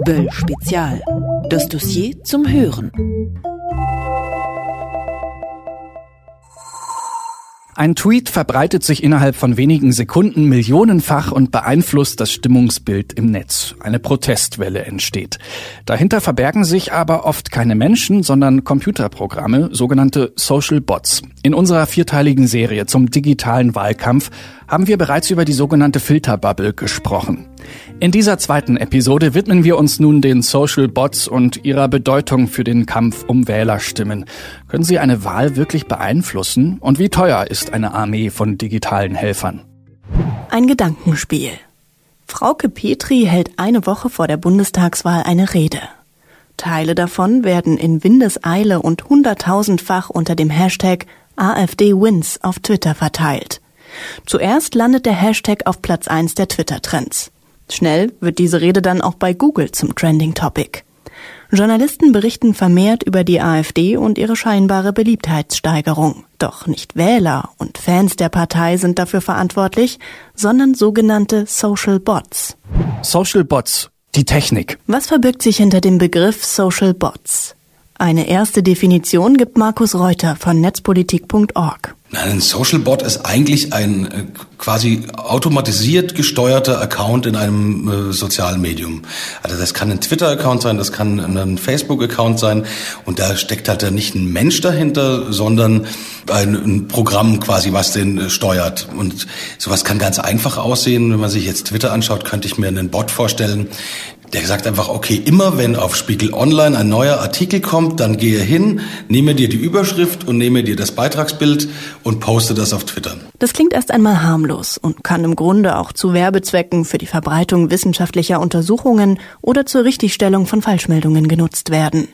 Böll Spezial. Das Dossier zum Hören. Ein Tweet verbreitet sich innerhalb von wenigen Sekunden millionenfach und beeinflusst das Stimmungsbild im Netz. Eine Protestwelle entsteht. Dahinter verbergen sich aber oft keine Menschen, sondern Computerprogramme, sogenannte Social Bots. In unserer vierteiligen Serie zum digitalen Wahlkampf haben wir bereits über die sogenannte Filterbubble gesprochen. In dieser zweiten Episode widmen wir uns nun den Social Bots und ihrer Bedeutung für den Kampf um Wählerstimmen. Können sie eine Wahl wirklich beeinflussen? Und wie teuer ist eine Armee von digitalen Helfern? Ein Gedankenspiel. Frauke Petri hält eine Woche vor der Bundestagswahl eine Rede. Teile davon werden in Windeseile und hunderttausendfach unter dem Hashtag AfD Wins auf Twitter verteilt. Zuerst landet der Hashtag auf Platz 1 der Twitter-Trends. Schnell wird diese Rede dann auch bei Google zum Trending Topic. Journalisten berichten vermehrt über die AfD und ihre scheinbare Beliebtheitssteigerung. Doch nicht Wähler und Fans der Partei sind dafür verantwortlich, sondern sogenannte Social Bots. Social Bots, die Technik. Was verbirgt sich hinter dem Begriff Social Bots? Eine erste Definition gibt Markus Reuter von netzpolitik.org. Ein Social Bot ist eigentlich ein äh, quasi automatisiert gesteuerter Account in einem äh, sozialen Medium. Also das kann ein Twitter-Account sein, das kann ein Facebook-Account sein und da steckt halt nicht ein Mensch dahinter, sondern ein, ein Programm quasi, was den äh, steuert. Und sowas kann ganz einfach aussehen. Wenn man sich jetzt Twitter anschaut, könnte ich mir einen Bot vorstellen, der sagt einfach, okay, immer wenn auf Spiegel Online ein neuer Artikel kommt, dann gehe hin, nehme dir die Überschrift und nehme dir das Beitragsbild und poste das auf Twitter. Das klingt erst einmal harmlos und kann im Grunde auch zu Werbezwecken für die Verbreitung wissenschaftlicher Untersuchungen oder zur Richtigstellung von Falschmeldungen genutzt werden.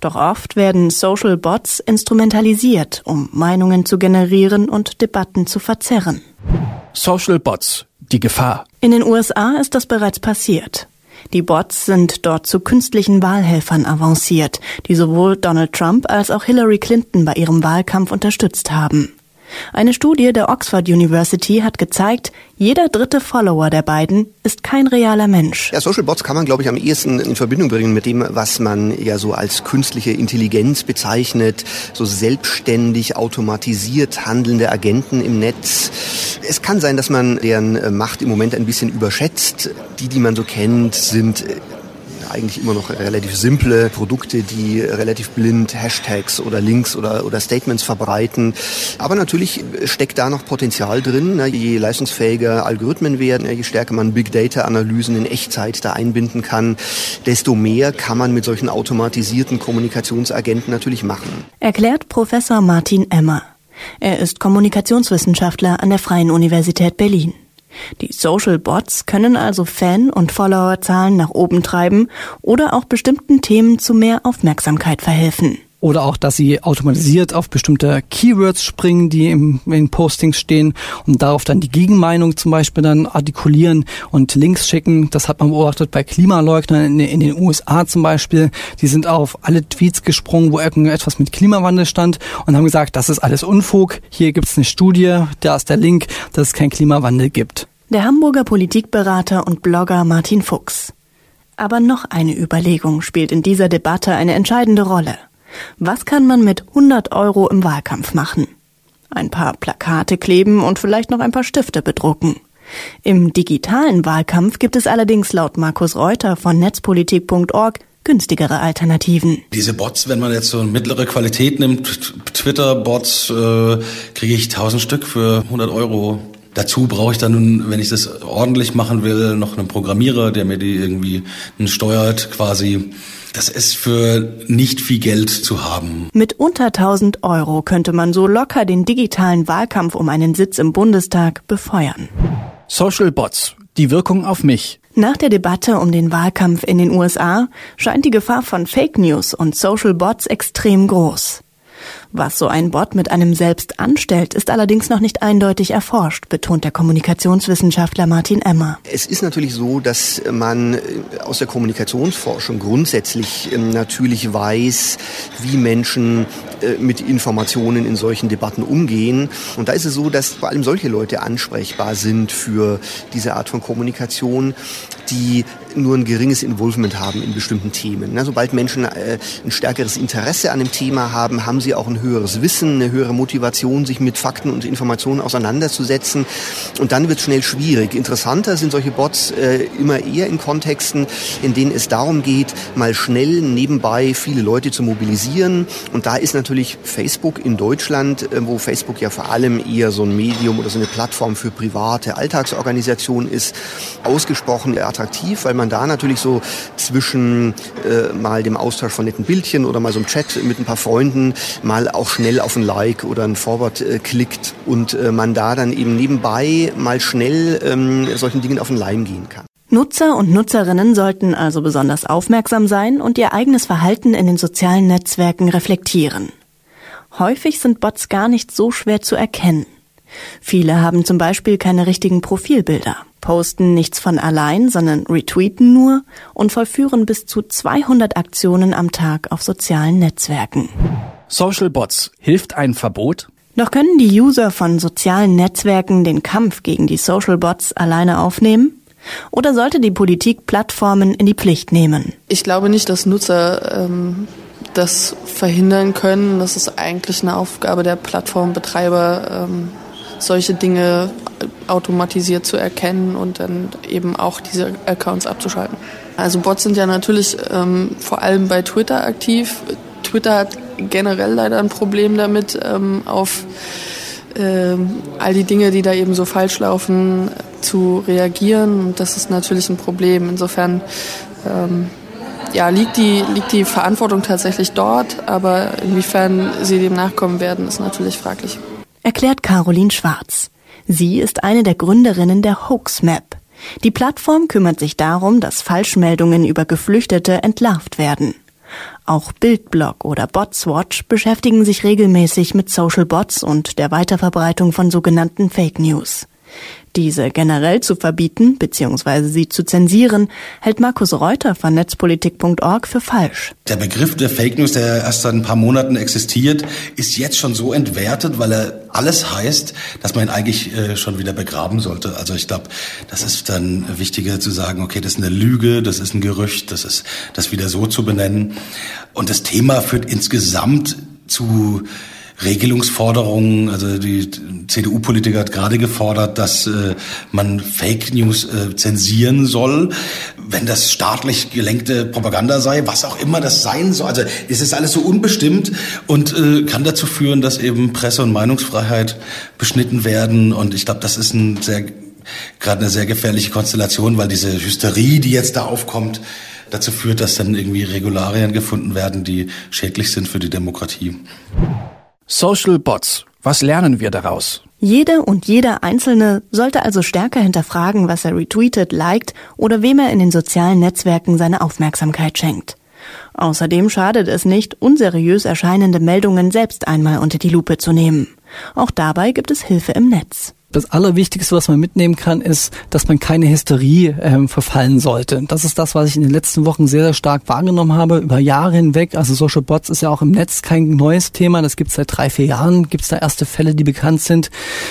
Doch oft werden Social Bots instrumentalisiert, um Meinungen zu generieren und Debatten zu verzerren. Social Bots, die Gefahr. In den USA ist das bereits passiert. Die Bots sind dort zu künstlichen Wahlhelfern avanciert, die sowohl Donald Trump als auch Hillary Clinton bei ihrem Wahlkampf unterstützt haben. Eine Studie der Oxford University hat gezeigt, jeder dritte Follower der beiden ist kein realer Mensch. Ja, Social Bots kann man, glaube ich, am ehesten in Verbindung bringen mit dem, was man ja so als künstliche Intelligenz bezeichnet, so selbstständig automatisiert handelnde Agenten im Netz. Es kann sein, dass man deren äh, Macht im Moment ein bisschen überschätzt. Die, die man so kennt, sind äh, eigentlich immer noch relativ simple Produkte, die relativ blind Hashtags oder Links oder, oder Statements verbreiten. Aber natürlich steckt da noch Potenzial drin. Ne? Je leistungsfähiger Algorithmen werden, je stärker man Big Data Analysen in Echtzeit da einbinden kann, desto mehr kann man mit solchen automatisierten Kommunikationsagenten natürlich machen. Erklärt Professor Martin Emmer. Er ist Kommunikationswissenschaftler an der Freien Universität Berlin. Die Social Bots können also Fan- und Followerzahlen nach oben treiben oder auch bestimmten Themen zu mehr Aufmerksamkeit verhelfen. Oder auch, dass sie automatisiert auf bestimmte Keywords springen, die im, in Postings stehen und darauf dann die Gegenmeinung zum Beispiel dann artikulieren und Links schicken. Das hat man beobachtet bei Klimaleugnern in, in den USA zum Beispiel. Die sind auf alle Tweets gesprungen, wo irgendetwas mit Klimawandel stand und haben gesagt, das ist alles Unfug. Hier gibt es eine Studie, da ist der Link, dass es keinen Klimawandel gibt. Der Hamburger Politikberater und Blogger Martin Fuchs. Aber noch eine Überlegung spielt in dieser Debatte eine entscheidende Rolle. Was kann man mit 100 Euro im Wahlkampf machen? Ein paar Plakate kleben und vielleicht noch ein paar Stifte bedrucken. Im digitalen Wahlkampf gibt es allerdings laut Markus Reuter von netzpolitik.org günstigere Alternativen. Diese Bots, wenn man jetzt so mittlere Qualität nimmt, Twitter-Bots, äh, kriege ich 1000 Stück für 100 Euro. Dazu brauche ich dann, wenn ich das ordentlich machen will, noch einen Programmierer, der mir die irgendwie steuert quasi. Das ist für nicht viel Geld zu haben. Mit unter 1000 Euro könnte man so locker den digitalen Wahlkampf um einen Sitz im Bundestag befeuern. Social Bots, die Wirkung auf mich. Nach der Debatte um den Wahlkampf in den USA scheint die Gefahr von Fake News und Social Bots extrem groß. Was so ein Bot mit einem selbst anstellt, ist allerdings noch nicht eindeutig erforscht, betont der Kommunikationswissenschaftler Martin Emmer. Es ist natürlich so, dass man äh, aus der Kommunikationsforschung grundsätzlich ähm, natürlich weiß, wie Menschen äh, mit Informationen in solchen Debatten umgehen. Und da ist es so, dass vor allem solche Leute ansprechbar sind für diese Art von Kommunikation, die nur ein geringes Involvement haben in bestimmten Themen. sobald Menschen äh, ein stärkeres Interesse an dem Thema haben, haben sie auch ein höheres Wissen, eine höhere Motivation, sich mit Fakten und Informationen auseinanderzusetzen. Und dann wird es schnell schwierig. Interessanter sind solche Bots äh, immer eher in Kontexten, in denen es darum geht, mal schnell nebenbei viele Leute zu mobilisieren. Und da ist natürlich Facebook in Deutschland, äh, wo Facebook ja vor allem eher so ein Medium oder so eine Plattform für private Alltagsorganisationen ist, ausgesprochen attraktiv, weil man da natürlich so zwischen äh, mal dem Austausch von netten Bildchen oder mal so einem Chat mit ein paar Freunden mal auch schnell auf ein Like oder ein Forward äh, klickt und äh, man da dann eben nebenbei mal schnell ähm, solchen Dingen auf den Leim gehen kann. Nutzer und Nutzerinnen sollten also besonders aufmerksam sein und ihr eigenes Verhalten in den sozialen Netzwerken reflektieren. Häufig sind Bots gar nicht so schwer zu erkennen. Viele haben zum Beispiel keine richtigen Profilbilder, posten nichts von allein, sondern retweeten nur und vollführen bis zu 200 Aktionen am Tag auf sozialen Netzwerken. Social Bots, hilft ein Verbot? Doch können die User von sozialen Netzwerken den Kampf gegen die Social Bots alleine aufnehmen? Oder sollte die Politik Plattformen in die Pflicht nehmen? Ich glaube nicht, dass Nutzer ähm, das verhindern können. Das ist eigentlich eine Aufgabe der Plattformbetreiber, ähm, solche Dinge automatisiert zu erkennen und dann eben auch diese Accounts abzuschalten. Also Bots sind ja natürlich ähm, vor allem bei Twitter aktiv. Twitter hat generell leider ein Problem damit, ähm, auf ähm, all die Dinge, die da eben so falsch laufen, zu reagieren. Und das ist natürlich ein Problem. Insofern ähm, ja, liegt, die, liegt die Verantwortung tatsächlich dort, aber inwiefern sie dem nachkommen werden, ist natürlich fraglich erklärt Caroline Schwarz. Sie ist eine der Gründerinnen der Hoaxmap. Die Plattform kümmert sich darum, dass Falschmeldungen über Geflüchtete entlarvt werden. Auch Bildblog oder Botswatch beschäftigen sich regelmäßig mit Social Bots und der Weiterverbreitung von sogenannten Fake News. Diese generell zu verbieten bzw. sie zu zensieren, hält Markus Reuter von netzpolitik.org für falsch. Der Begriff der Fake News, der erst seit ein paar Monaten existiert, ist jetzt schon so entwertet, weil er alles heißt, dass man ihn eigentlich äh, schon wieder begraben sollte. Also ich glaube, das ist dann wichtiger zu sagen, okay, das ist eine Lüge, das ist ein Gerücht, das ist das wieder so zu benennen. Und das Thema führt insgesamt zu Regelungsforderungen. Also die CDU-Politiker hat gerade gefordert, dass äh, man Fake News äh, zensieren soll, wenn das staatlich gelenkte Propaganda sei, was auch immer das sein soll. Also es ist alles so unbestimmt und äh, kann dazu führen, dass eben Presse- und Meinungsfreiheit beschnitten werden. Und ich glaube, das ist ein sehr gerade eine sehr gefährliche Konstellation, weil diese Hysterie, die jetzt da aufkommt, dazu führt, dass dann irgendwie Regularien gefunden werden, die schädlich sind für die Demokratie. Social Bots. Was lernen wir daraus? Jede und jeder Einzelne sollte also stärker hinterfragen, was er retweetet, liked oder wem er in den sozialen Netzwerken seine Aufmerksamkeit schenkt. Außerdem schadet es nicht, unseriös erscheinende Meldungen selbst einmal unter die Lupe zu nehmen. Auch dabei gibt es Hilfe im Netz das Allerwichtigste, was man mitnehmen kann, ist, dass man keine Hysterie ähm, verfallen sollte. Das ist das, was ich in den letzten Wochen sehr, sehr stark wahrgenommen habe, über Jahre hinweg. Also Social Bots ist ja auch im Netz kein neues Thema. Das gibt es seit drei, vier Jahren. Gibt es da erste Fälle, die bekannt sind.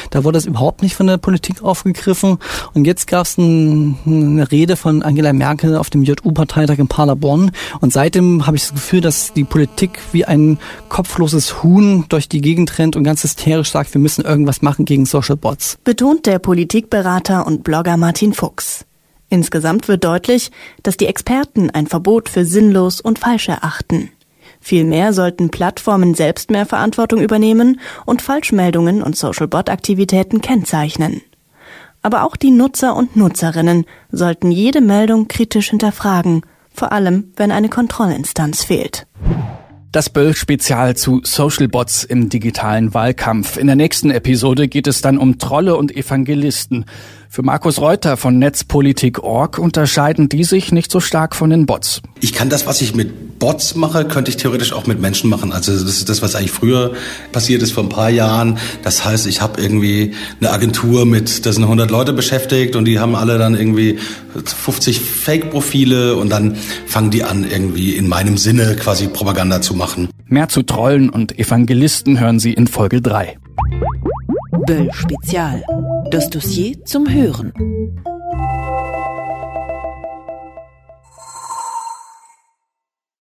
Da wurde das überhaupt nicht von der Politik aufgegriffen. Und jetzt gab es ein, eine Rede von Angela Merkel auf dem JU-Parteitag in Paderborn. Und seitdem habe ich das Gefühl, dass die Politik wie ein kopfloses Huhn durch die Gegend rennt und ganz hysterisch sagt, wir müssen irgendwas machen gegen Social Bots betont der Politikberater und Blogger Martin Fuchs. Insgesamt wird deutlich, dass die Experten ein Verbot für sinnlos und falsch erachten. Vielmehr sollten Plattformen selbst mehr Verantwortung übernehmen und Falschmeldungen und Social-Bot-Aktivitäten kennzeichnen. Aber auch die Nutzer und Nutzerinnen sollten jede Meldung kritisch hinterfragen, vor allem wenn eine Kontrollinstanz fehlt. Das Böll-Spezial zu Social Bots im digitalen Wahlkampf. In der nächsten Episode geht es dann um Trolle und Evangelisten. Für Markus Reuter von Netzpolitik.org unterscheiden die sich nicht so stark von den Bots. Ich kann das, was ich mit Bots mache, könnte ich theoretisch auch mit Menschen machen. Also das ist das, was eigentlich früher passiert ist vor ein paar Jahren. Das heißt, ich habe irgendwie eine Agentur mit, da sind 100 Leute beschäftigt und die haben alle dann irgendwie 50 Fake-Profile und dann fangen die an, irgendwie in meinem Sinne quasi Propaganda zu machen. Mehr zu Trollen und Evangelisten hören Sie in Folge 3. Böll Spezial. Das Dossier zum Hören.